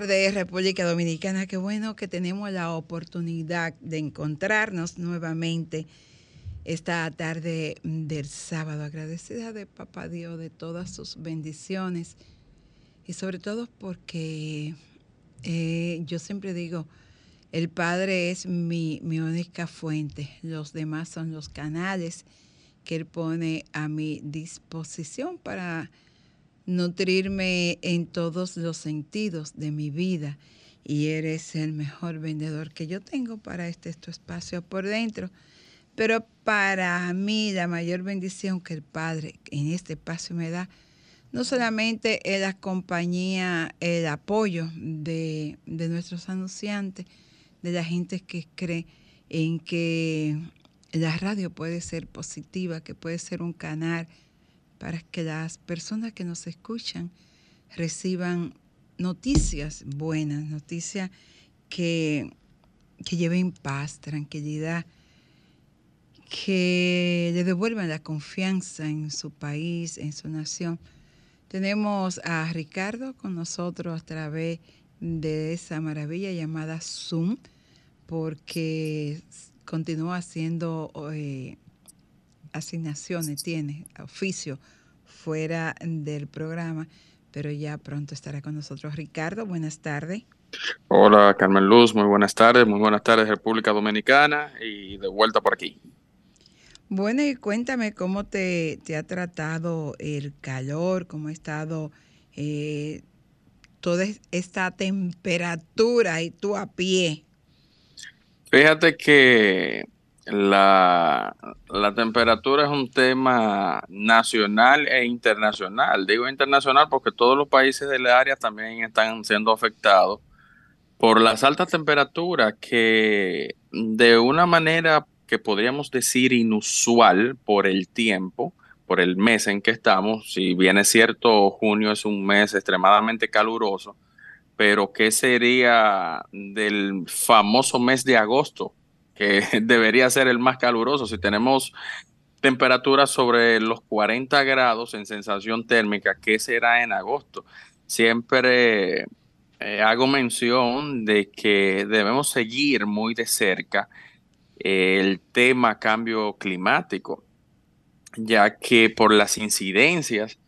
Tardes, República Dominicana. Qué bueno que tenemos la oportunidad de encontrarnos nuevamente esta tarde del sábado. Agradecida de Papá Dios de todas sus bendiciones y sobre todo porque eh, yo siempre digo, el Padre es mi, mi única fuente, los demás son los canales que Él pone a mi disposición para nutrirme en todos los sentidos de mi vida y eres el mejor vendedor que yo tengo para este tu espacio por dentro. Pero para mí la mayor bendición que el Padre en este espacio me da, no solamente es la compañía, el apoyo de, de nuestros anunciantes, de la gente que cree en que la radio puede ser positiva, que puede ser un canal para que las personas que nos escuchan reciban noticias buenas, noticias que, que lleven paz, tranquilidad, que le devuelvan la confianza en su país, en su nación. Tenemos a Ricardo con nosotros a través de esa maravilla llamada Zoom, porque continúa haciendo eh, asignaciones, tiene oficio fuera del programa, pero ya pronto estará con nosotros. Ricardo, buenas tardes. Hola Carmen Luz, muy buenas tardes, muy buenas tardes República Dominicana y de vuelta por aquí. Bueno, y cuéntame cómo te, te ha tratado el calor, cómo ha estado eh, toda esta temperatura y tú a pie. Fíjate que la, la, temperatura es un tema nacional e internacional. Digo internacional porque todos los países del área también están siendo afectados por las altas temperaturas que de una manera que podríamos decir inusual por el tiempo, por el mes en que estamos, si bien es cierto, junio es un mes extremadamente caluroso, pero ¿qué sería del famoso mes de agosto? Que debería ser el más caluroso. Si tenemos temperaturas sobre los 40 grados en sensación térmica, ¿qué será en agosto? Siempre eh, hago mención de que debemos seguir muy de cerca eh, el tema cambio climático, ya que por las incidencias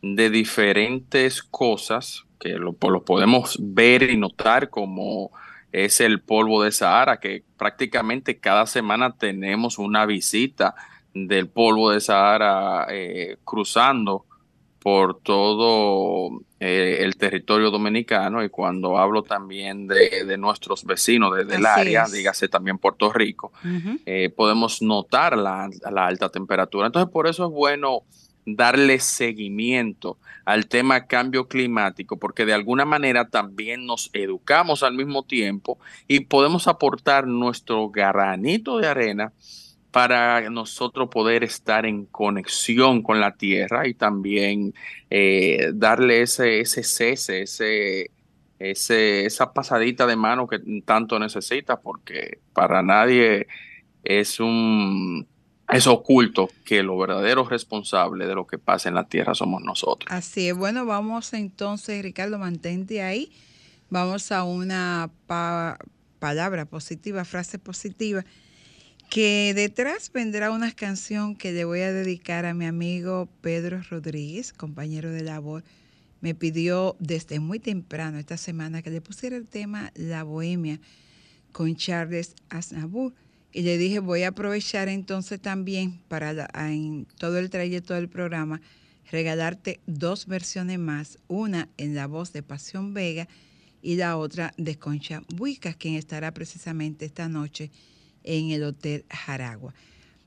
de diferentes cosas que lo, lo podemos ver y notar como es el polvo de Sahara, que prácticamente cada semana tenemos una visita del polvo de Sahara eh, cruzando por todo eh, el territorio dominicano y cuando hablo también de, nuestros vecinos desde el área, dígase también Puerto Rico, eh, podemos notar la, la, alta temperatura. Entonces, por eso es bueno darle seguimiento al tema cambio climático, porque de alguna manera también nos educamos al mismo tiempo y podemos aportar nuestro granito de arena para nosotros poder estar en conexión con la tierra y también eh, darle ese, ese cese, ese, ese, esa pasadita de mano que tanto necesita, porque para nadie es un es oculto que los verdaderos responsables de lo que pasa en la tierra somos nosotros. Así es. Bueno, vamos entonces, Ricardo, mantente ahí. Vamos a una palabra positiva, frase positiva que detrás vendrá una canción que le voy a dedicar a mi amigo Pedro Rodríguez, compañero de labor. Me pidió desde muy temprano esta semana que le pusiera el tema La Bohemia con Charles Aznavour. Y le dije, voy a aprovechar entonces también para en todo el trayecto del programa regalarte dos versiones más, una en la voz de Pasión Vega y la otra de Concha Buicas, quien estará precisamente esta noche en el Hotel Jaragua.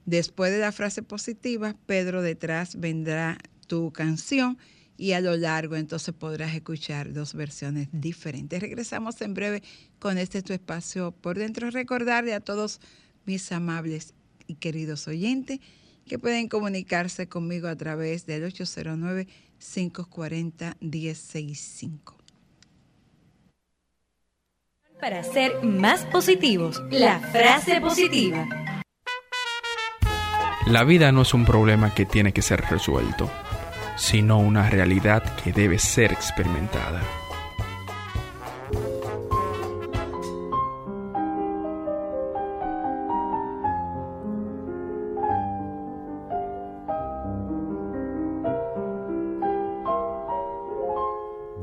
Después de la frase positiva, Pedro, detrás vendrá tu canción y a lo largo entonces podrás escuchar dos versiones diferentes. Regresamos en breve con este tu espacio por dentro. Recordarle a todos mis amables y queridos oyentes que pueden comunicarse conmigo a través del 809-540-1065 para ser más positivos. La frase positiva. La vida no es un problema que tiene que ser resuelto, sino una realidad que debe ser experimentada.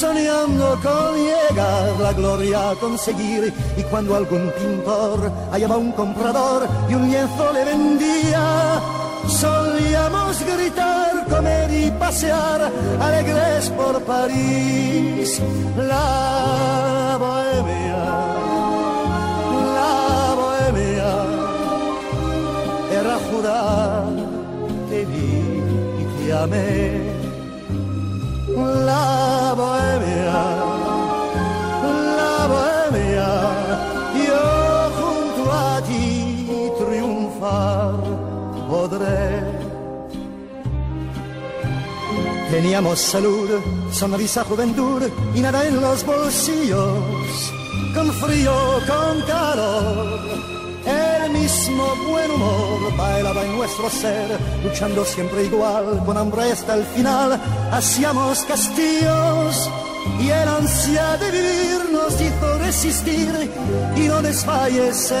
soñando con llegar la gloria a conseguir. Y cuando algún pintor hallaba un comprador y un lienzo le vendía, solíamos gritar, comer y pasear alegres por París. La bohemia, la bohemia era jurar que vi y que amé la bohemia, la bohemia, yo junto a ti triunfar podré. Teníamos salud, sonrisa, juventud y nada en los bolsillos, con frío, con calor mismo buen humor bailaba en nuestro ser, luchando siempre igual, con hambre hasta el final. Hacíamos castillos y el ansia de vivir nos hizo resistir y no desfallecer.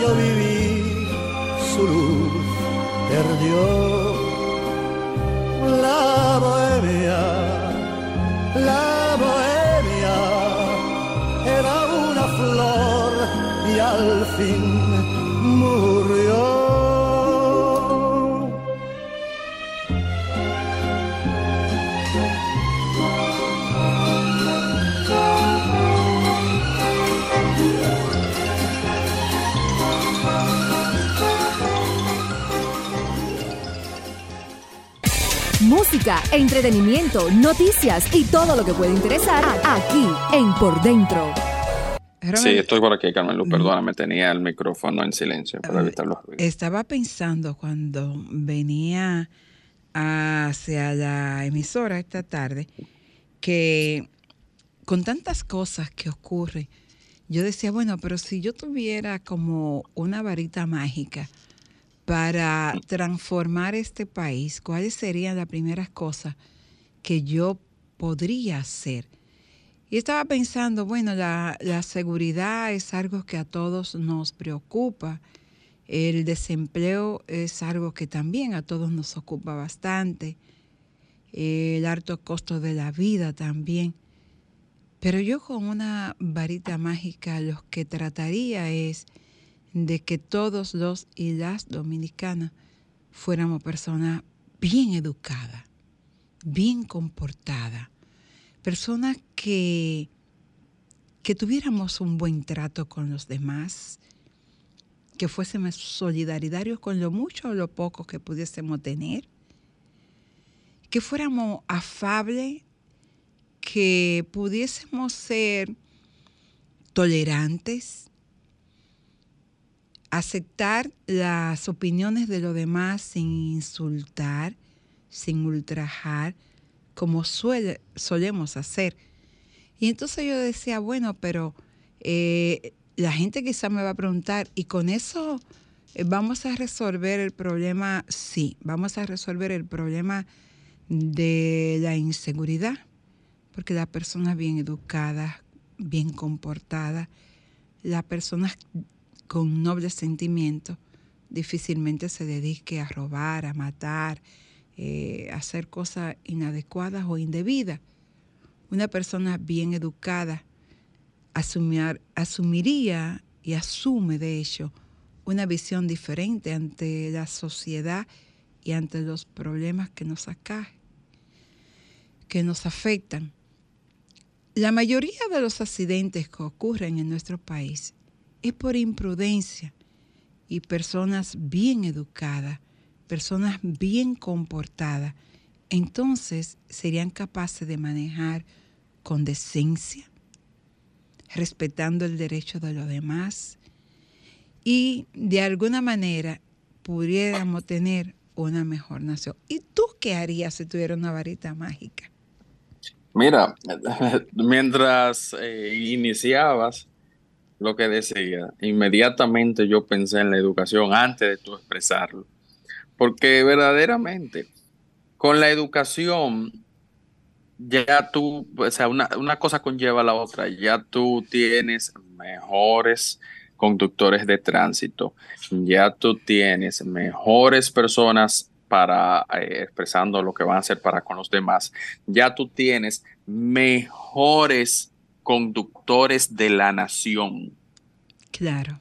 yo viví, su luz perdió. La bohemia, la bohemia era una flor y al fin música, entretenimiento, noticias y todo lo que puede interesar aquí en Por Dentro. Sí, estoy por aquí, Carmen Luz, perdóname, tenía el micrófono en silencio para evitar los ruidos. Estaba pensando cuando venía hacia la emisora esta tarde que con tantas cosas que ocurren, yo decía, bueno, pero si yo tuviera como una varita mágica, para transformar este país, ¿cuáles serían las primeras cosas que yo podría hacer? Y estaba pensando, bueno, la, seguridad es algo que a todos nos preocupa. El desempleo es algo que también a todos nos ocupa bastante. El alto costo de la vida también. Pero yo con una varita mágica lo que trataría es de que todos los y las dominicanas fuéramos personas bien educadas, bien comportadas, personas que, que tuviéramos un buen trato con los demás, que fuésemos solidarios con lo mucho o lo poco que pudiésemos tener, que fuéramos afables, que pudiésemos ser tolerantes, aceptar las opiniones de los demás sin insultar, sin ultrajar, como suele, solemos hacer. Y entonces yo decía, bueno, pero eh, la gente quizá me va a preguntar, ¿y con eso eh, vamos a resolver el problema? Sí, vamos a resolver el problema de la inseguridad, porque las personas bien educadas, bien comportadas, las personas con nobles sentimientos, difícilmente se dedique a robar, a matar, eh, a hacer cosas inadecuadas o indebidas. Una persona bien educada asumiría y asume de hecho una visión diferente ante la sociedad y ante los problemas que nos acajan, que nos afectan. La mayoría de los accidentes que ocurren en nuestro país es por imprudencia y personas bien educadas, personas bien comportadas, entonces serían capaces de manejar con decencia, respetando el derecho de los demás y de alguna manera pudiéramos tener una mejor nación. ¿Y tú qué harías si tuviera una varita mágica? Mira, mientras eh, iniciabas, lo que decía, inmediatamente yo pensé en la educación antes de tú expresarlo. Porque verdaderamente, con la educación, ya tú, o sea, una, una cosa conlleva a la otra, ya tú tienes mejores conductores de tránsito, ya tú tienes mejores personas para eh, expresando lo que van a hacer para con los demás, ya tú tienes mejores conductores de la nación. Claro.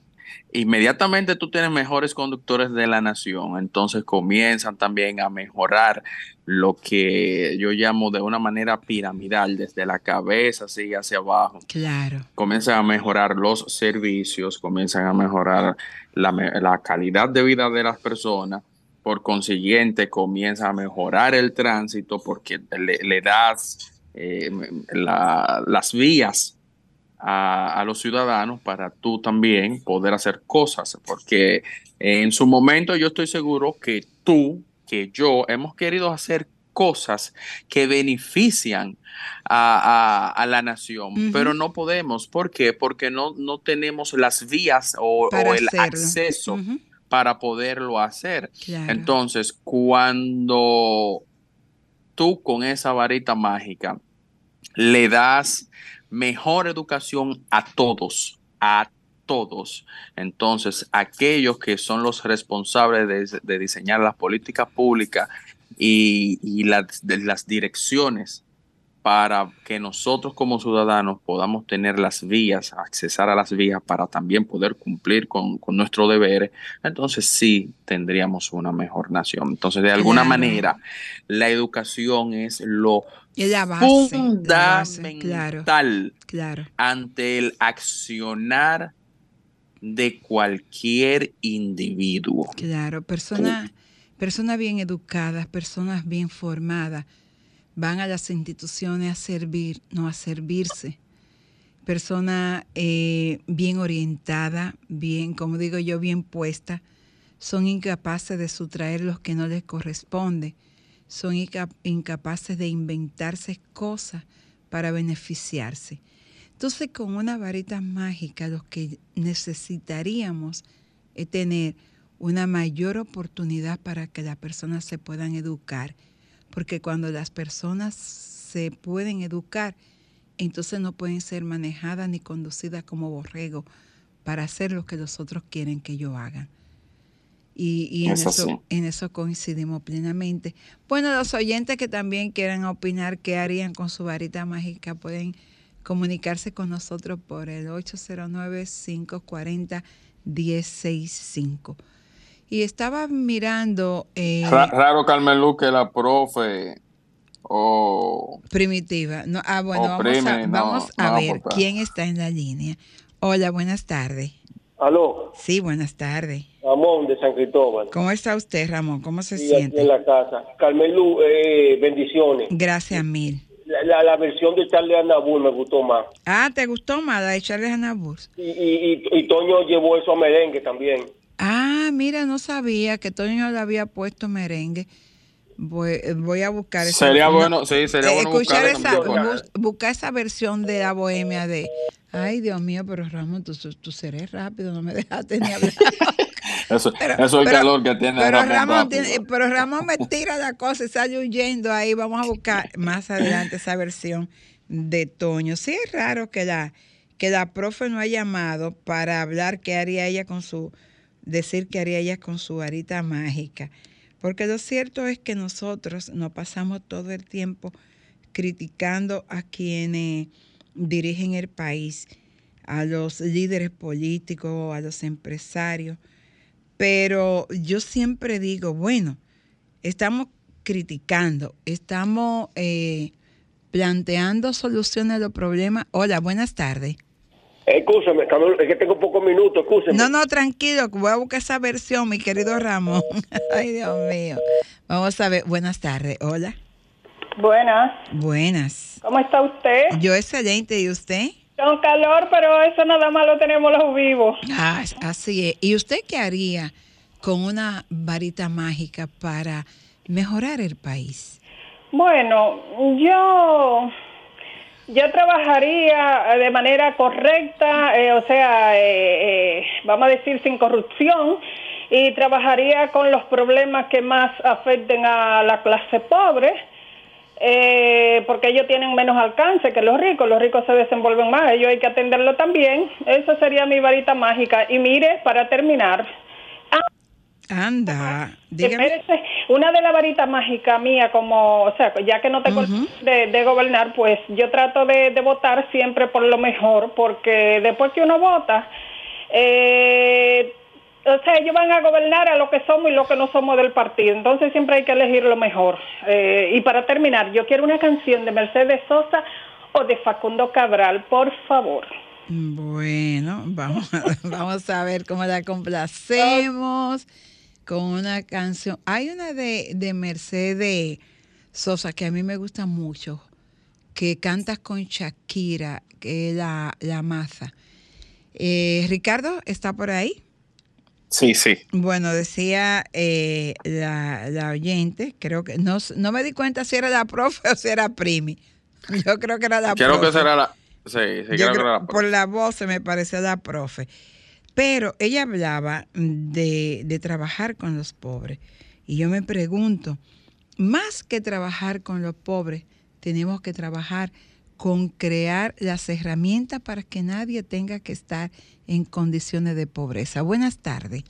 Inmediatamente tú tienes mejores conductores de la nación, entonces comienzan también a mejorar lo que yo llamo de una manera piramidal, desde la cabeza así hacia abajo. Claro. Comienzan a mejorar los servicios, comienzan a mejorar la, calidad de vida de las personas por consiguiente comienza a mejorar el tránsito porque le, das eh, las vías a, los ciudadanos para tú también poder hacer cosas, porque en su momento yo estoy seguro que tú, que yo hemos querido hacer cosas que benefician a, la nación, pero no podemos. ¿Por qué? Porque no, no tenemos las vías o, el acceso para poderlo hacer. Entonces, cuando tú con esa varita mágica le das mejor educación a todos, a todos. Entonces, aquellos que son los responsables de, diseñar las políticas públicas y, las direcciones para que nosotros como ciudadanos podamos tener las vías, accesar a las vías para también poder cumplir con, nuestro deber, entonces sí tendríamos una mejor nación. Entonces, de alguna manera, la educación es lo fundamental ante el accionar de cualquier individuo. Claro, personas persona bien educadas, personas bien formadas, van a las instituciones a servir, no a servirse. Persona eh, bien orientada, bien, como digo yo, bien puesta, son incapaces de sustraer los que no les corresponde, son incapaces de inventarse cosas para beneficiarse. Entonces, con una varita mágica, lo que necesitaríamos es tener una mayor oportunidad para que las personas se puedan educar porque cuando las personas se pueden educar, entonces no pueden ser manejadas ni conducidas como borrego para hacer lo que los otros quieren que yo hagan. Y, en, eso, en eso coincidimos plenamente. Bueno, los oyentes que también quieran opinar qué harían con su varita mágica pueden comunicarse con nosotros por el 809-540-1065. Y estaba mirando... Eh, raro, Carmen que la profe o... Primitiva. No, ah, bueno, vamos a, ver quién está en la línea. Hola, buenas tardes. ¿Aló? Sí, buenas tardes. Ramón de San Cristóbal. ¿Cómo está usted, Ramón? ¿Cómo se siente? en la casa. Carmen eh, bendiciones. Gracias mil. La, versión de Charles Anabur me gustó más. Ah, ¿te gustó más la de Charles Anabur? Y, y, y Toño llevó eso a merengue también. Ah, mira, no sabía que Toño le había puesto merengue. Voy, a buscar esa Sería bueno, sí, sería bueno escuchar esa, buscar esa versión de la bohemia de Ay, Dios mío, pero Ramón, tú, tú serás rápido, no me dejaste ni hablar. eso, eso es el calor que tiene pero Ramón. pero Ramón me tira la cosa y sale huyendo ahí. Vamos a buscar más adelante esa versión de Toño. Sí es raro que la, que la profe no haya llamado para hablar qué haría ella con su decir que haría ella con su varita mágica. Porque lo cierto es que nosotros nos pasamos todo el tiempo criticando a quienes dirigen el país, a los líderes políticos, a los empresarios. Pero yo siempre digo, bueno, estamos criticando, estamos eh, planteando soluciones a los problemas. Hola, buenas tardes. Escúchame, es que tengo pocos minutos, escúchame. No, no, tranquilo, voy a buscar esa versión, mi querido Ramón. Ay, Dios mío. Vamos a ver, buenas tardes, hola. Buenas. Buenas. ¿Cómo está usted? Yo excelente, ¿y usted? Con calor, pero eso nada más lo tenemos los vivos. Ah, así es. ¿Y usted qué haría con una varita mágica para mejorar el país? Bueno, yo yo trabajaría de manera correcta, eh, o sea, eh, eh, vamos a decir sin corrupción, y trabajaría con los problemas que más afecten a la clase pobre, porque ellos tienen menos alcance que los ricos, los ricos se desenvuelven más, ellos hay que atenderlo también. Esa sería mi varita mágica. Y mire, para terminar, Anda, dígame. Una de las varitas mágicas mía, como, o sea, ya que no tengo de, gobernar, pues yo trato de, votar siempre por lo mejor, porque después que uno vota, eh, o sea, ellos van a gobernar a lo que somos y lo que no somos del partido. Entonces siempre hay que elegir lo mejor. Eh, y para terminar, yo quiero una canción de Mercedes Sosa o de Facundo Cabral, por favor. Bueno, vamos, vamos a ver cómo la complacemos con una canción. Hay una de, de Mercedes Sosa que a mí me gusta mucho, que canta con Shakira, que es la, la maza. Eh, Ricardo, ¿está por ahí? Sí, sí. Bueno, decía eh, la, la oyente, creo que no, no me di cuenta si era la profe o si era Primi. Yo creo que era la Creo profe. que será la. Sí, sí, creo que era la. por la voz se me parecía la profe. Pero ella hablaba de, de trabajar con los pobres. Y yo me pregunto, más que trabajar con los pobres, tenemos que trabajar con crear las herramientas para que nadie tenga que estar en condiciones de pobreza. Buenas tardes.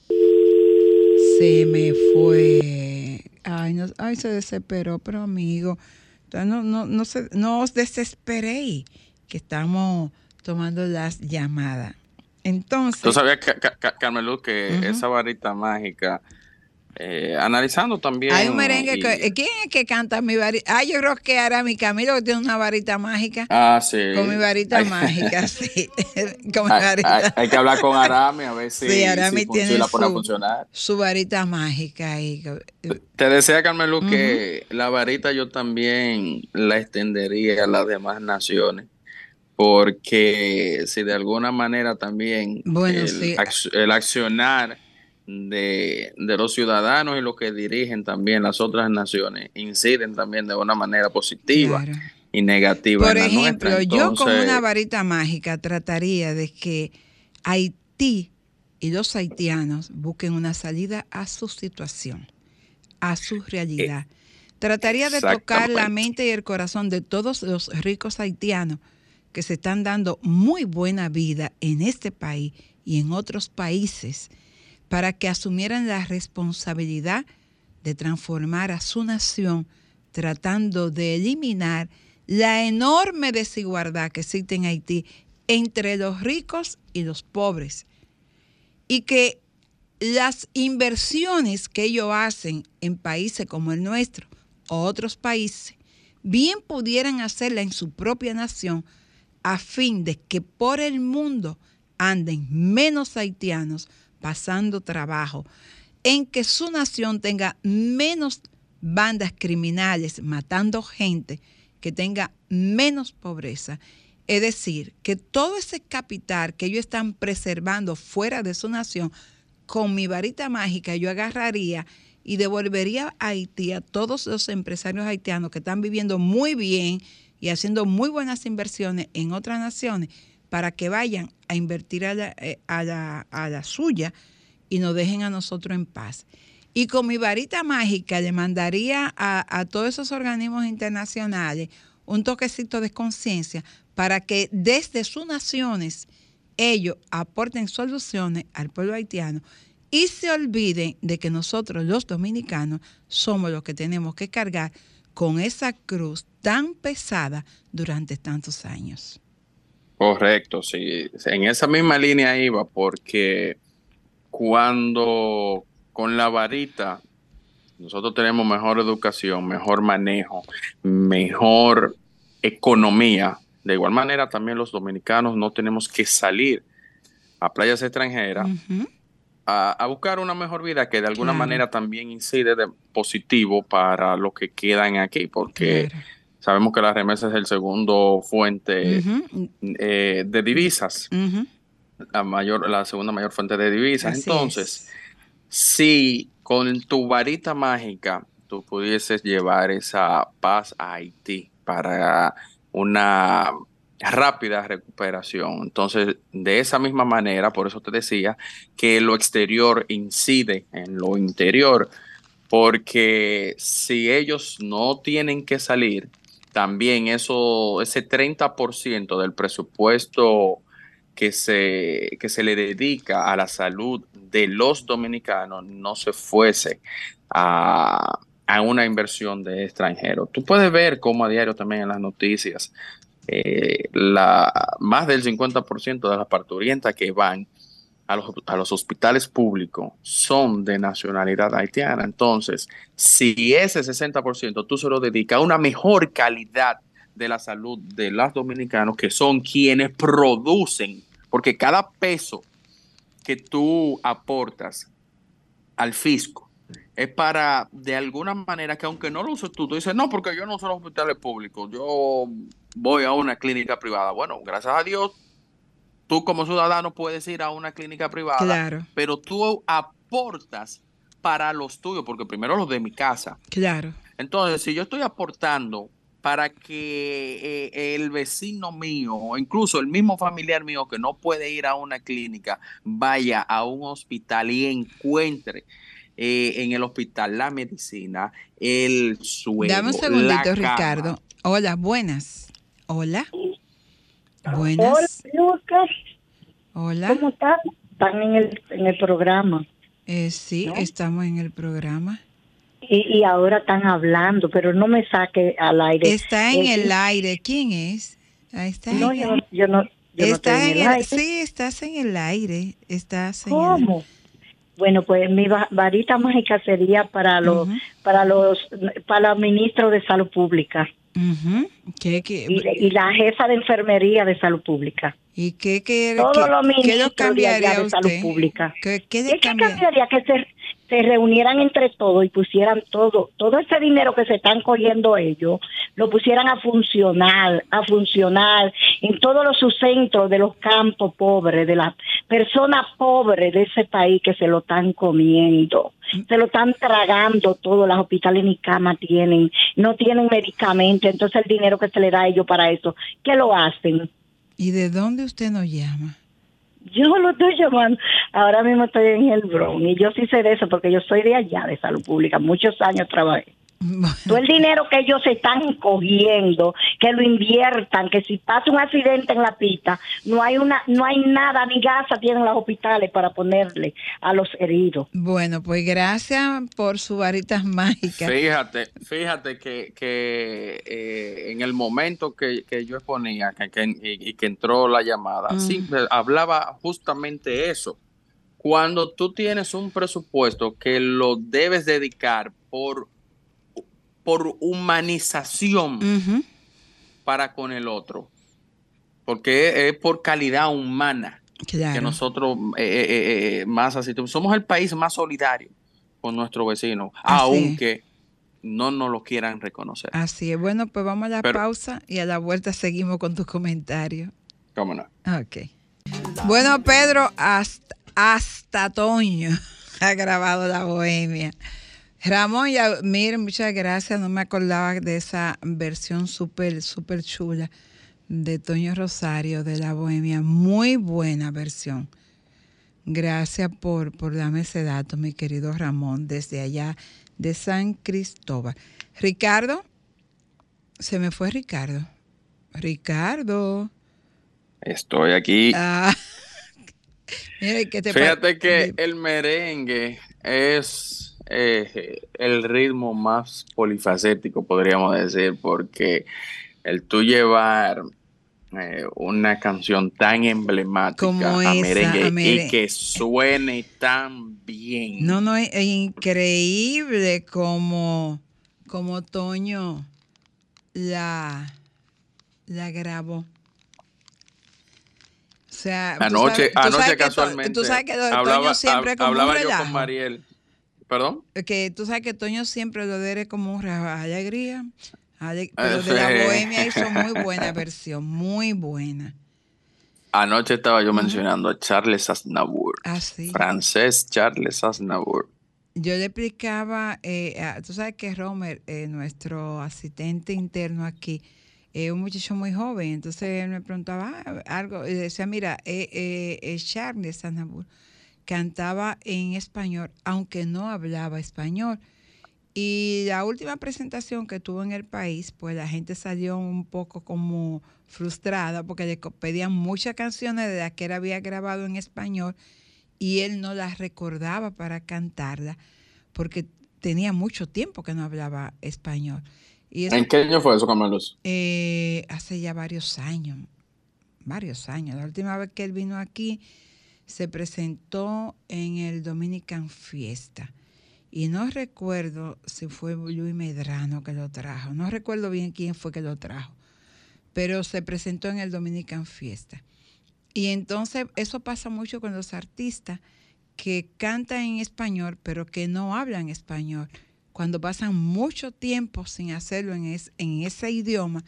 Se me fue. Ay, no, ay se desesperó, pero amigo, no, no, no, se- no os desesperéis, que estamos tomando las llamadas. Entonces, Tú sabías, Ca- Ca- Ca- Carmen Luz, que esa varita mágica, eh, analizando también. hay un merengue y- que, ¿quién es que canta mi varita? Ah, yo creo que era mi Camilo que tiene una varita mágica. Ah, sí. Con mi varita Hay- mágica, sí. con mi Hay, varita. hay- hay que hablar con Arami a ver si, Sí, Arami si, tiene si la pone a su- funcionar. Su varita mágica ahí. Te decía, Carmen Luz, que la varita yo también la extendería a las demás naciones, porque si de alguna manera también Bueno, el, sí. ac- el accionar de, de los ciudadanos y los que dirigen también las otras naciones inciden también de una manera positiva Claro. y negativa. Por en la ejemplo, nuestra. yo con Entonces, una varita mágica trataría de que Haití y los haitianos busquen una salida a su situación, a su realidad. Trataría de tocar la mente y el corazón de todos los ricos haitianos que se están dando muy buena vida en este país y en otros países para que asumieran la responsabilidad de transformar a su nación tratando de eliminar la enorme desigualdad que existe en Haití entre los ricos y los pobres. Y que las inversiones que ellos hacen en países como el nuestro o otros países, bien pudieran hacerla en su propia nación a fin de que por el mundo anden menos haitianos pasando trabajo, en que su nación tenga menos bandas criminales matando gente, que tenga menos pobreza. Es decir, que todo ese capital que ellos están preservando fuera de su nación, con mi varita mágica yo agarraría y devolvería a Haití a todos los empresarios haitianos que están viviendo muy bien y haciendo muy buenas inversiones en otras naciones para que vayan a invertir a la, eh, a la, a la suya y nos dejen a nosotros en paz. Y con mi varita mágica le mandaría a, a todos esos organismos internacionales un toquecito de conciencia para que desde sus naciones ellos aporten soluciones al pueblo haitiano y se olviden de que nosotros los dominicanos somos los que tenemos que cargar con esa cruz tan pesada durante tantos años. Correcto, sí. En esa misma línea iba, porque cuando con la varita nosotros tenemos mejor educación, mejor manejo, mejor economía. De igual manera, también los dominicanos no tenemos que salir a playas extranjeras. A, a buscar una mejor vida que de alguna Claro. manera también incide de positivo para los que quedan aquí, porque Claro. sabemos que la remesa es el segundo fuente eh, de divisas la mayor, la segunda mayor fuente de divisas. Así Entonces, es. si con tu varita mágica tú pudieses llevar esa paz a Haití para una rápida recuperación, entonces de esa misma manera, por eso te decía que lo exterior incide en lo interior, porque si ellos no tienen que salir, también eso, ese 30% del presupuesto que se, que se le dedica a la salud de los dominicanos no se fuese a, a una inversión de extranjeros. Tú puedes ver cómo a diario también en las noticias, eh, la, más del 50% de las parturientas que van a los, a los hospitales públicos son de nacionalidad haitiana. Entonces, si ese 60% tú se lo dedicas a una mejor calidad de la salud de los dominicanos, que son quienes producen, porque cada peso que tú aportas al fisco es para, de alguna manera, que aunque no lo uses tú, tú dices, no, porque yo no uso los hospitales públicos, yo voy a una clínica privada. Bueno, gracias a Dios, tú como ciudadano puedes ir a una clínica privada, Claro. pero tú aportas para los tuyos, porque primero los de mi casa. Claro. Entonces, si yo estoy aportando para que eh, el vecino mío o incluso el mismo familiar mío que no puede ir a una clínica vaya a un hospital y encuentre eh, en el hospital la medicina, el suelo, Dame un segundito, la cama. Ricardo. Hola, buenas. Hola. Hola, Buenas. Lucas. Hola. ¿Cómo están? Están en el, en el programa. Eh, sí, ¿No? estamos en el programa. Y, y ahora están hablando, pero no me saque al aire. Está en Eh, el aire. ¿Quién es? Ahí está. No, en yo el- no, yo no en en el el- aire. sí, estás en el aire. Estás en el- ¿Cómo? Bueno, pues mi va- varita mágica sería para los, para los, para los ministros de salud pública Ujú. ¿Qué, qué- y, y la jefa de enfermería de salud pública. ¿Y qué, qué, Todos qué- los qué ministros de, cambiaría allá de salud usted? pública. ¿Qué, qué ¿Qué, le qué cambia? cambiaría? Que se, se reunieran entre todos y pusieran todo, todo ese dinero que se están cogiendo ellos, lo pusieran a funcionar, a funcionar en todos los subcentros de los campos pobres, de las personas pobres de ese país que se lo están comiendo, se lo están tragando todo, los hospitales ni cama tienen, no tienen medicamentos, entonces el dinero que se le da a ellos para eso, ¿qué lo hacen? ¿Y de dónde usted nos llama? Yo lo estoy llamando. Ahora mismo estoy en el Bronx y yo sí sé de eso porque yo soy de allá, de salud pública. Muchos años trabajé. Todo el dinero que ellos se están cogiendo, que lo inviertan, que si pasa un accidente en la pista, no hay una, no hay nada ni gasa tienen los hospitales para ponerle a los heridos. Bueno, pues gracias por sus varitas mágicas. Fíjate, fíjate que, que eh, en el momento que, que yo exponía que, que- y, y que entró la llamada, Mm. sí, eh, hablaba justamente eso. Cuando tú tienes un presupuesto que lo debes dedicar por, por humanización para con el otro, porque es por calidad humana Claro. que nosotros eh, eh, eh, más así somos el país más solidario con nuestro vecino, Así aunque no nos lo quieran reconocer. Así es. Bueno, pues vamos a la Pero- pausa y a la vuelta seguimos con tus comentarios. ¿Cómo no? Ok. Bueno, Pedro, hasta, hasta Toño ha grabado La Bohemia. Ramón, ya, mire, muchas gracias. No me acordaba de esa versión súper, súper chula de Toño Rosario de La Bohemia. Muy buena versión. Gracias por, por darme ese dato, mi querido Ramón, desde allá de San Cristóbal. Ricardo, se me fue Ricardo. Ricardo. Estoy aquí. Ah, mira, ¿qué te Fíjate que el merengue es eh, el ritmo más polifacético, podríamos decir, porque el tú llevar eh, una canción tan emblemática Como a esa, merengue a mere- y que suene tan bien. No, no, es, increíble como, como Toño la, la grabó. O sea, tú Anoche, sabes- tú sabes anoche casualmente Tú sabes que lo de hablaba, siempre hablaba yo con Mariel. ¿Perdón? Que tú sabes que Toño siempre lo de él es como un. Alegría. ale- Pero de la bohemia hizo muy buena versión, muy buena. Anoche estaba yo mencionando a Charles Aznavour. Ah, sí. Francés Charles Aznavour. Yo le explicaba, eh, a- tú sabes que Romer, eh, nuestro asistente interno aquí, es un muchacho muy joven, entonces él me preguntaba ah, algo, y decía, mira, eh, eh, eh, Charles Aznavour cantaba en español, aunque no hablaba español. Y la última presentación que tuvo en el país, pues la gente salió un poco como frustrada porque le pedían muchas canciones de las que él había grabado en español y él no las recordaba para cantarlas porque tenía mucho tiempo que no hablaba español. Y eso, ¿En qué año fue eso, Carmelos? eh, hace ya varios años, varios años. La última vez que él vino aquí se presentó en el Dominican Fiesta. Y no recuerdo si fue Luis Medrano que lo trajo. No recuerdo bien quién fue que lo trajo. Pero se presentó en el Dominican Fiesta. Y entonces eso pasa mucho con los artistas que cantan en español, pero que no hablan español. Cuando pasan mucho tiempo sin hacerlo en, es- en ese idioma,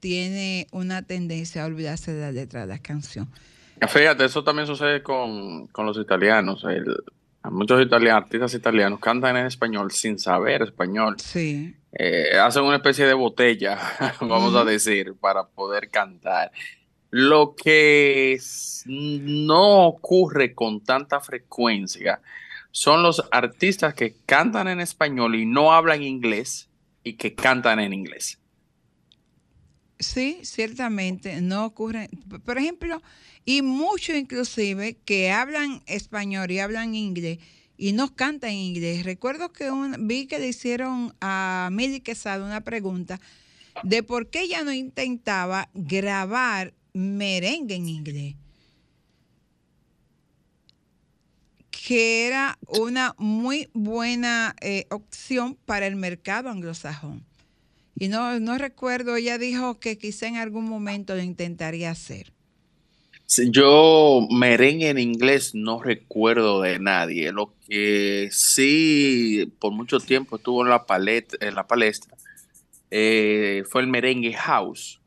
tiene una tendencia a olvidarse de la letra de la canción. Fíjate, eso también sucede con, con los italianos. El, muchos italianos, artistas italianos cantan en español sin saber español. Sí. Eh, hacen una especie de botella, vamos a decir, para poder cantar. Lo que no ocurre con tanta frecuencia son los artistas que cantan en español y no hablan inglés y que cantan en inglés. Sí, ciertamente, no ocurre. Por ejemplo, y muchos inclusive que hablan español y hablan inglés y no cantan inglés. Recuerdo que vi que le hicieron a Mili Quesada una pregunta de por qué ella no intentaba grabar merengue en inglés. que era una muy buena eh, opción para el mercado anglosajón. Y no, no recuerdo, ella dijo que quizá en algún momento lo intentaría hacer. Yo merengue en inglés no recuerdo de nadie. Lo que sí por mucho tiempo estuvo en la, en la palestra eh, fue el merengue house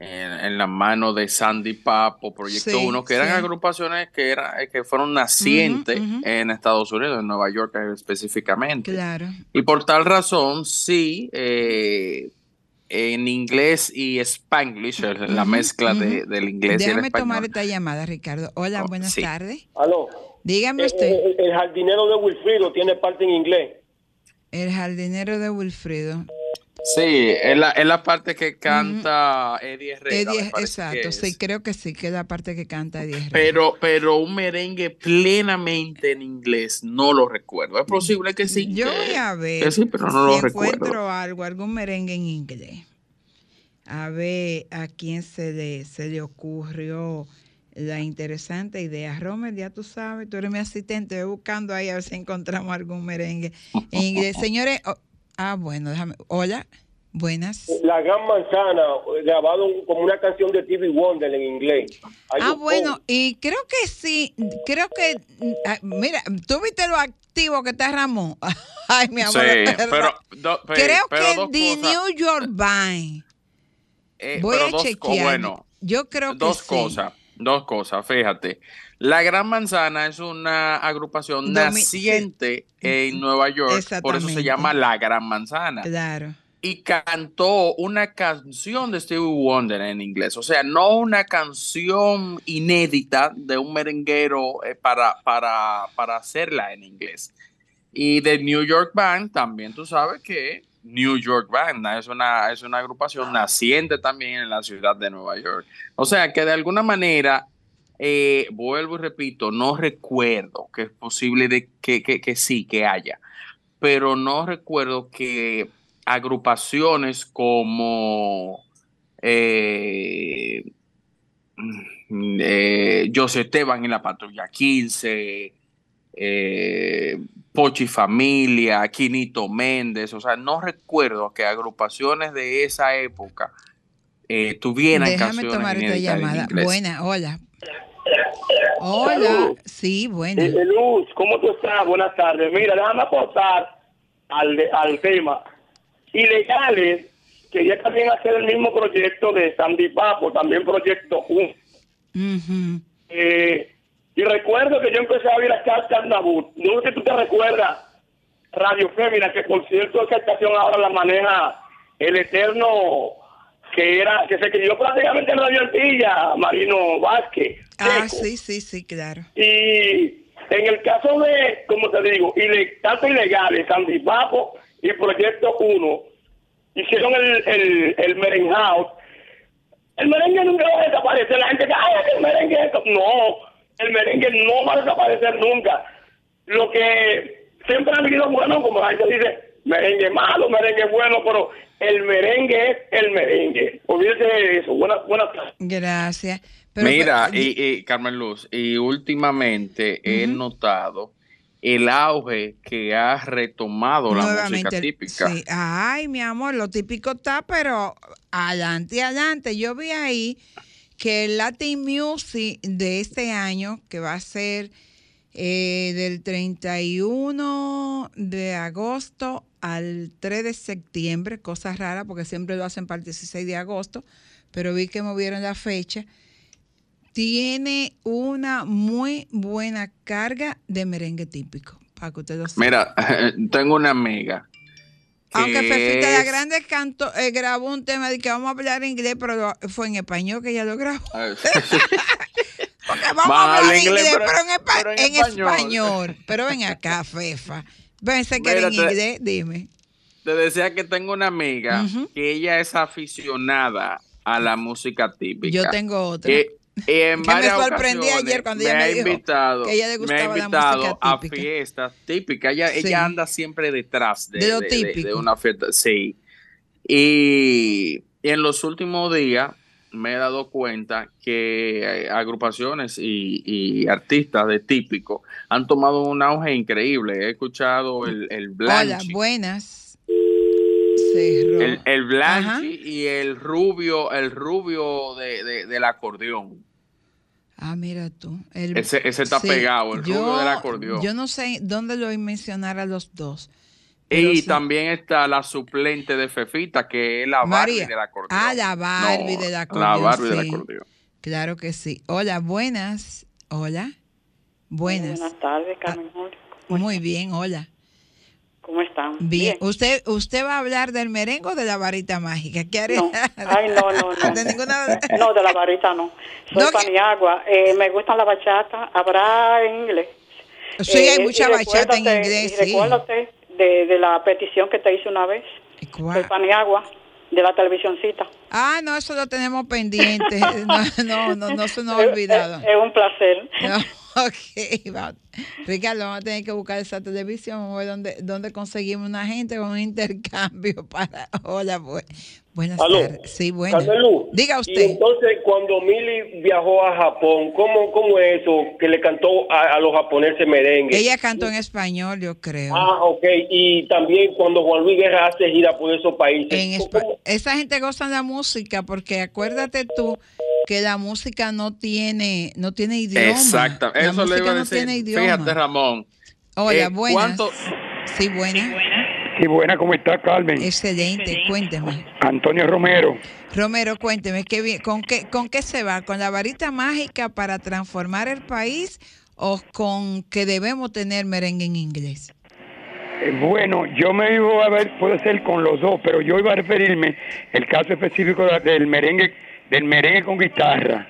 en, la mano de Sandy Papo, Proyecto 1, que eran agrupaciones que, era, que fueron nacientes en Estados Unidos, en Nueva York específicamente. Claro. Y por tal razón, sí, eh, en inglés y spanglish, la mezcla de, del inglés y el español. tomar esta llamada, Ricardo. Hola, oh, buenas tardes. Aló. Dígame eh, usted. Eh, el, jardinero de Wilfrido tiene parte en inglés. El jardinero de Wilfrido. Sí, es la, es la parte que canta Eddie Herrera. exacto, sí, creo que sí, que es la parte que canta Eddie Herrera. Pero, pero un merengue plenamente en inglés no lo recuerdo. Es posible que sí. Yo voy a ver sí, pero no si lo encuentro algo, algún merengue en inglés. A ver a quién se le, se le ocurrió la interesante idea. Romer, ya tú sabes, tú eres mi asistente, voy buscando ahí a ver si encontramos algún merengue en inglés. Señores, Ah, bueno, déjame. Hola, buenas. La Gran Manzana, grabado como una canción de TV Wonder en inglés. ah, bueno, y creo que sí, creo que, ah, mira, tú viste lo activo que está Ramón. Ay, mi amor. Sí, pero, creo que The New York Band. Eh, Voy a chequear. Bueno, Yo creo que dos cosas, dos cosas, fíjate. La Gran Manzana es una agrupación naciente en Nueva York, por eso se llama La Gran Manzana. Claro. Y cantó una canción de Stevie Wonder en inglés, o sea, no una canción inédita de un merenguero eh, para, para, para hacerla en inglés. Y de New York Band, también tú sabes que New York Band es una, es una agrupación naciente también en la ciudad de Nueva York. O sea que de alguna manera eh, vuelvo y repito, no recuerdo que es posible de que, sí, que haya, pero no recuerdo que agrupaciones como eh, mm, eh, José Esteban en la Patrulla 15, eh, Pochi Familia, Quinito Méndez, o sea, no recuerdo que agrupaciones de esa época tuvieran Déjame tomar esta llamada. Buena, hola. Hola, sí, bueno. Eh, Luz, ¿cómo tú estás? Buenas tardes. Mira, déjame aportar al, al tema. Ilegales, quería también hacer el mismo proyecto de Sandy Papo, también proyecto 1. Eh, y recuerdo que yo empecé a ver a Nabut. No sé si tú te recuerdas, Radio Fémina, que por cierto esa estación ahora la maneja el eterno que era que se crió prácticamente en Radio Antilla, Marino Vázquez. Ah, sí, sí, sí, claro. Y en el caso de, como te digo, tanto ilegales, Sandy Papo y Proyecto 1, hicieron el, el, el merengue El merengue nunca va a desaparecer. La gente dice, ay, el merengue No, el merengue no va a desaparecer nunca. Lo que siempre ha habido bueno, como la gente dice, merengue malo, merengue bueno, pero el merengue es el merengue. Olvídese eso. Buenas buena tardes. Gracias. Mira, y, Carmen Luz, y últimamente he notado el auge que ha retomado la música típica. Sí. Ay, mi amor, lo típico está, pero adelante, adelante. Yo vi ahí que el Latin Music de este año, que va a ser eh, del 31 de agosto al 3 de septiembre, cosa rara porque siempre lo hacen para el 16 de agosto, pero vi que movieron la fecha tiene una muy buena carga de merengue típico, para que usted lo sepa. Mira, tengo una amiga. Aunque que Fefita la es- Grande cantó, eh, grabó un tema de que vamos a hablar inglés, pero lo- fue en español que ella lo grabó. Porque vamos a hablar hablar inglés, pero, pero- en, pero en en español. español. Pero ven acá, Fefa. Pensé que era en Mira, inglés, dime. Te decía que tengo una amiga que ella es aficionada a la música típica. Yo tengo otra. Que, y en Que me sorprendí ayer cuando ella me dijo invitado, que a ella le me ha la invitado música a fiestas típicas. Ella, Sí. ella anda siempre detrás de, De lo de- típico. de una fiesta. Sí. Y, y en los últimos días me he dado cuenta que eh, agrupaciones y, y artistas de típico han tomado un auge increíble. He escuchado el, el Hola, Blanchi. buenas. Cerró. El, el Ajá. Blanchi y el rubio, el rubio de, de- del acordeón. Ah, mira tú. El- Ese- ese está pegado, el rubio del acordeón. Yo no sé dónde lo voy a mencionar a los dos. Y sí. también está la suplente de Fefita, que es la María. Barbie del acordeón. Ah, la Barbie No, del La acordeón. Barbie del acordeón. Claro que sí. Hola, buenas. Hola. Buenas. Buenas tardes, Carmen Julio. Muy bien, hola. ¿Cómo están? Bien. ¿Usted usted va a hablar del merengue o de la varita mágica? ¿Qué haré? No. Ay, no, no, no. De ninguna No, de la varita no. Soy Paniagua. Eh, me gustan la bachata. Habrá en inglés. Sí, hay mucha bachata en inglés, Y sí. recuérdate de, de la petición que te hice una vez. ¿Cuál? Soy Paniagua, de la televisioncita. Ah, no, eso lo tenemos pendiente. No, no, no, no se nos ha olvidado. Es, es un placer. No, ok, va. Ricardo, vamos a tener que buscar esa televisión, vamos a ver dónde, dónde conseguimos una gente con un intercambio para... Hola, bu- buenas Aló. tardes. Sí, buenas. Diga Y usted. entonces, cuando Mili viajó a Japón, ¿cómo, cómo es eso que le cantó a, a los japoneses merengue? Ella cantó en español, yo creo. Ah, ok. Y también cuando Juan Luis Guerra hace gira por esos países. En esa gente goza la música porque acuérdate tú que la música no tiene no tiene idioma. Exacto. La Eso le iba a no decir. tiene idioma. Fíjate, Ramón. Hola, eh, buenas. ¿cuánto- Sí, buenas. Sí, buena, ¿cómo está Carmen? Excelente, cuénteme. Antonio Romero. Romero, cuénteme, ¿qué, con, qué, ¿con qué se va? ¿Con la varita mágica para transformar el país o con que debemos tener merengue en inglés? Eh, bueno, yo me iba a ver, puede ser con los dos, pero yo iba a referirme el caso específico de- del merengue, del merengue con guitarra.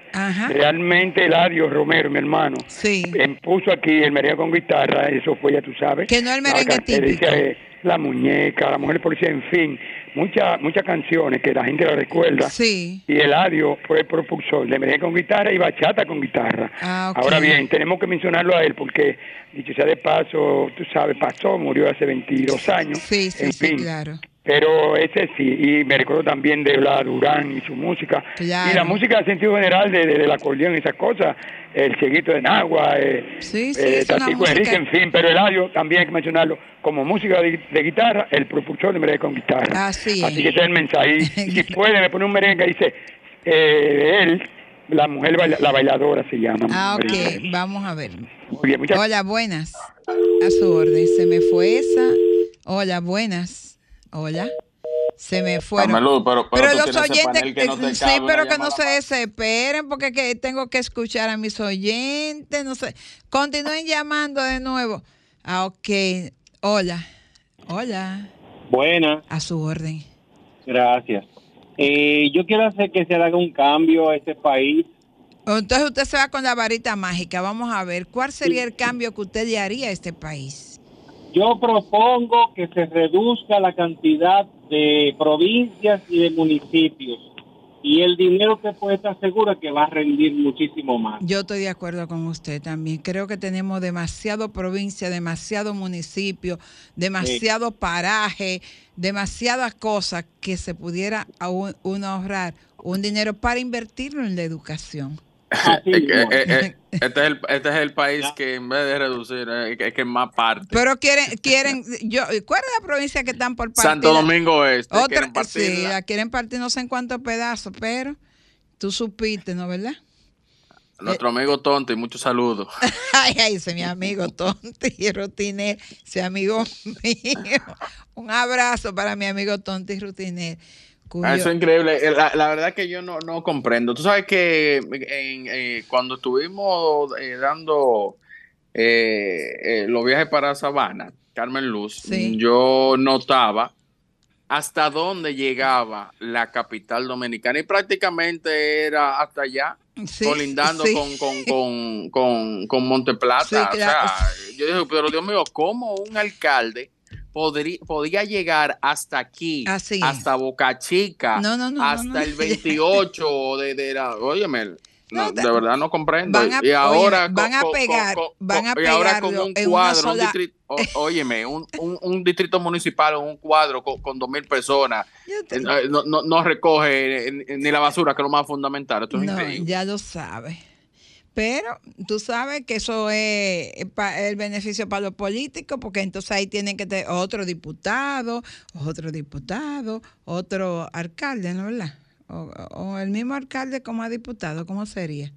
Realmente Eladio Romero, mi hermano, em, puso aquí el merengue con guitarra, eso fue, ya tú sabes. Que no el La merengue característica típico. de La muñeca, la mujer policía, en fin, muchas muchas canciones que la gente la recuerda. Sí. Y Eladio fue el propulsor de merengue con guitarra y bachata con guitarra. Ah, ok. Ahora bien, tenemos que mencionarlo a él porque, dicho sea de paso, tú sabes, pasó, murió hace 22 años. Sí, sí, en sí, fin. claro. Pero ese sí, y me recuerdo también de la Durán y su música. Claro. Y la música en sentido general de, de- del acordeón y esas cosas, el cieguito de Nagua, eh, Sí, sí, eh, Tatico Enrique, en fin, pero Eladio también hay que mencionarlo como música de, de guitarra, el propulsor de merengue con guitarra. Así. Así que ese es el mensaje. Y, si puede, me pone un merengue, dice, eh, él, la mujer, baila- la bailadora se llama. Ah, Merengue. ok, vamos a ver. Muy bien, muchas Hola, buenas. A su orden. Se me fue esa. Hola, buenas. Hola. Se me fueron. Pero- pero los oyentes, panel que no te sí, pero que no se desesperen porque que tengo que escuchar a mis oyentes, no sé. Continúen llamando de nuevo. Ah, ok. Hola. Hola. Buenas, A su orden. gracias. Eh, yo quiero hacer que se haga un cambio a este país. Entonces usted se va con la varita mágica. Vamos a ver, ¿cuál sería el cambio que usted le haría a este país? Yo propongo que se reduzca la cantidad de provincias y de municipios y el dinero que puede estar seguro que va a rendir muchísimo más. Yo estoy de acuerdo con usted también. Creo que tenemos demasiado provincia, demasiado municipio, demasiado paraje, demasiadas cosas que se pudiera aún uno ahorrar un dinero para invertirlo en la educación. Es eh, eh, este, es el, este es el país que en vez de reducir, eh, que, que más parte. Pero quieren, quieren, yo, ¿cuál es la provincia que están por partir? Santo Domingo Este. Otra, quieren sí, la quieren partir no sé en cuántos pedazos, pero tú supiste, ¿no, verdad? Nuestro amigo Tonto y muchos saludos. Ay, ay, ese es mi amigo Tonti Rutiner, ese amigo mío. Un abrazo para mi amigo Tonti Rutiner. Ah, eso es increíble. Eh, la, verdad que yo no, no comprendo. Tú sabes que en, eh, cuando estuvimos eh, dando los viajes para Sabana, Carmen Luz, yo notaba hasta dónde llegaba la capital dominicana y prácticamente era hasta allá, colindando Con, con, con, con, con Monteplata. O sea, yo dije, pero Dios mío, ¿cómo un alcalde podría, podía llegar hasta aquí, hasta Boca Chica, hasta el 28 de, de la, óyeme, no, de verdad no comprendo. y ahora van a pegar, van a pegar. Y ahora con un cuadro, un distrito, óyeme, un, un, distrito municipal, un cuadro con, dos mil personas, eh, no, no, no, recoge ni la basura, que es lo más fundamental. Esto es increíble. Ya lo sabes. Pero tú sabes que eso es el beneficio para los políticos, porque entonces ahí tienen que tener otro diputado, otro diputado, otro alcalde, ¿no verdad? O, el mismo alcalde como diputado, ¿cómo sería?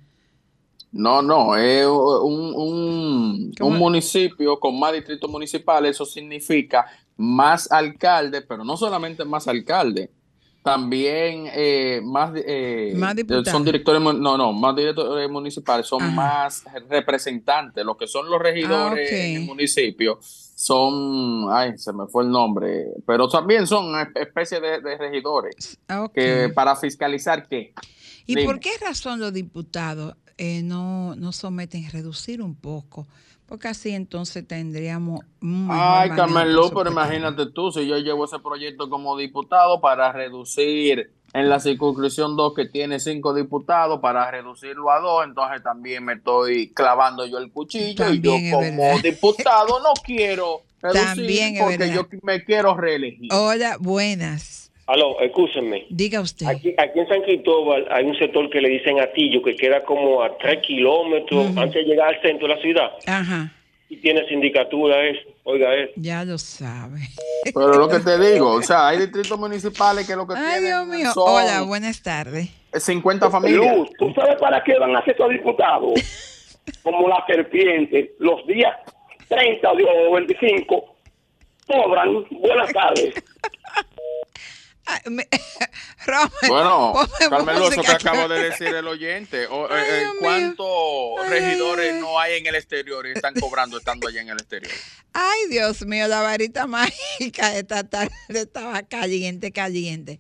No, no, es un, un, municipio con más distritos municipales, eso significa más alcalde, pero no solamente más alcalde, también eh, más, eh, son directores no no más directores municipales son más representantes. Lo que son los regidores ah, en el municipio son ay se me fue el nombre pero también son especie de, regidores. Ah, que para fiscalizar qué y por qué razón los diputados eh, no no someten reducir un poco porque así entonces tendríamos... Ay, Carmen pero imagínate tú, si yo llevo ese proyecto como diputado para reducir en la circunscripción 2 que tiene cinco diputados, para reducirlo a dos, entonces también me estoy clavando yo el cuchillo y yo como diputado no quiero reducir porque yo me quiero reelegir. Hola, buenas. Aló, escúchenme. Diga usted. Aquí, aquí, en San Cristóbal hay un sector que le dicen Atillo, que queda como a tres kilómetros antes de llegar al centro de la ciudad. Ajá. Y tiene sindicatura eso, oiga eso. Ya lo sabe. Pero lo que te digo, o sea, hay distritos municipales que lo que Ay, tienen Dios mío. Hola, buenas tardes. 50 familias. Luz, ¿tú sabes para qué van a ser estos diputados? como la serpiente, los días 30 o 25 cobran. Buenas tardes. bueno, Carmen, eso que acabo de decir el oyente. O, eh, eh, ¿Cuántos regidores no hay en el exterior y están cobrando estando allá en el exterior? Ay, Dios mío, la varita mágica esta tarde estaba caliente, caliente.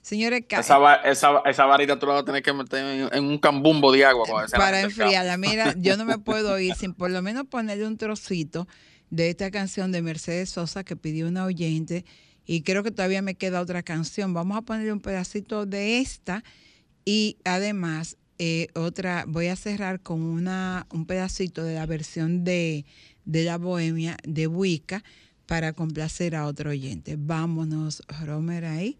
Señores, esa, esa, esa, varita tú la vas a tener que meter en, un cambumbo de agua para enfriarla. Mira, yo no me puedo ir sin por lo menos ponerle un trocito de esta canción de Mercedes Sosa que pidió una oyente y creo que todavía me queda otra canción. Vamos a ponerle un pedacito de esta y además eh, otra, voy a cerrar con una, un pedacito de la versión de, de la Bohemia de Wicca para complacer a otro oyente. Vámonos, Romer, ahí.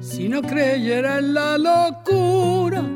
Si no creyera en la locura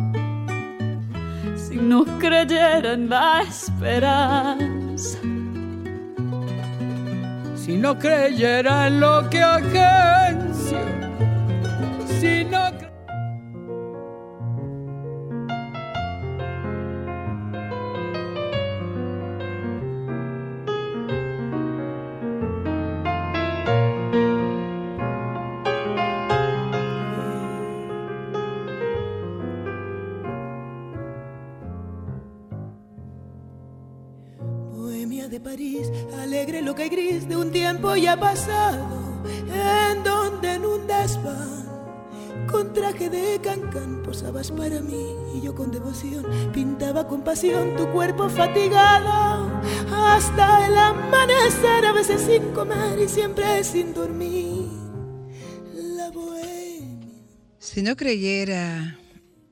no creyera en la esperanza, si no creyera lo que agencia, si no ha pasado en donde en un desván con traje de cancán posabas para mí y yo con devoción pintaba con pasión tu cuerpo fatigado hasta el amanecer a veces sin comer y siempre sin dormir la bohemia. Si no creyera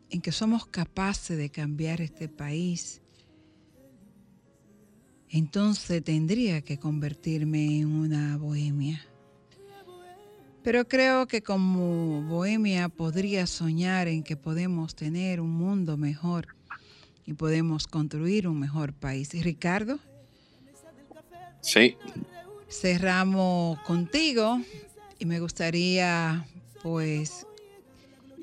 en que somos capaces de cambiar este país entonces tendría que convertirme en una bohemia. Pero creo que como bohemia podría soñar en que podemos tener un mundo mejor y podemos construir un mejor país. ¿Y Ricardo? Sí. Cerramos contigo y me gustaría pues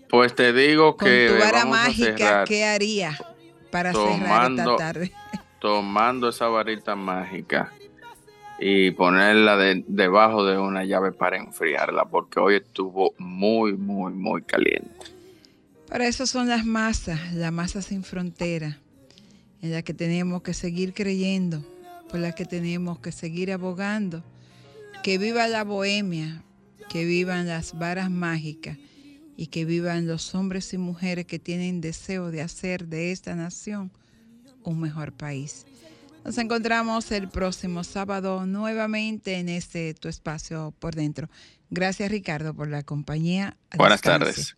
pues te digo que con tu vara mágica qué haría para cerrar esta tarde. Tomando esa varita mágica y ponerla debajo de una llave para enfriarla, porque hoy estuvo muy, muy, muy caliente. Para eso son las masas, la masa sin frontera, en la que tenemos que seguir creyendo, por la que tenemos que seguir abogando. Que viva la bohemia, que vivan las varas mágicas y que vivan los hombres y mujeres que tienen deseo de hacer de esta nación un mejor país. Nos encontramos el próximo sábado nuevamente en este tu espacio por dentro. Gracias Ricardo por la compañía. Buenas tardes.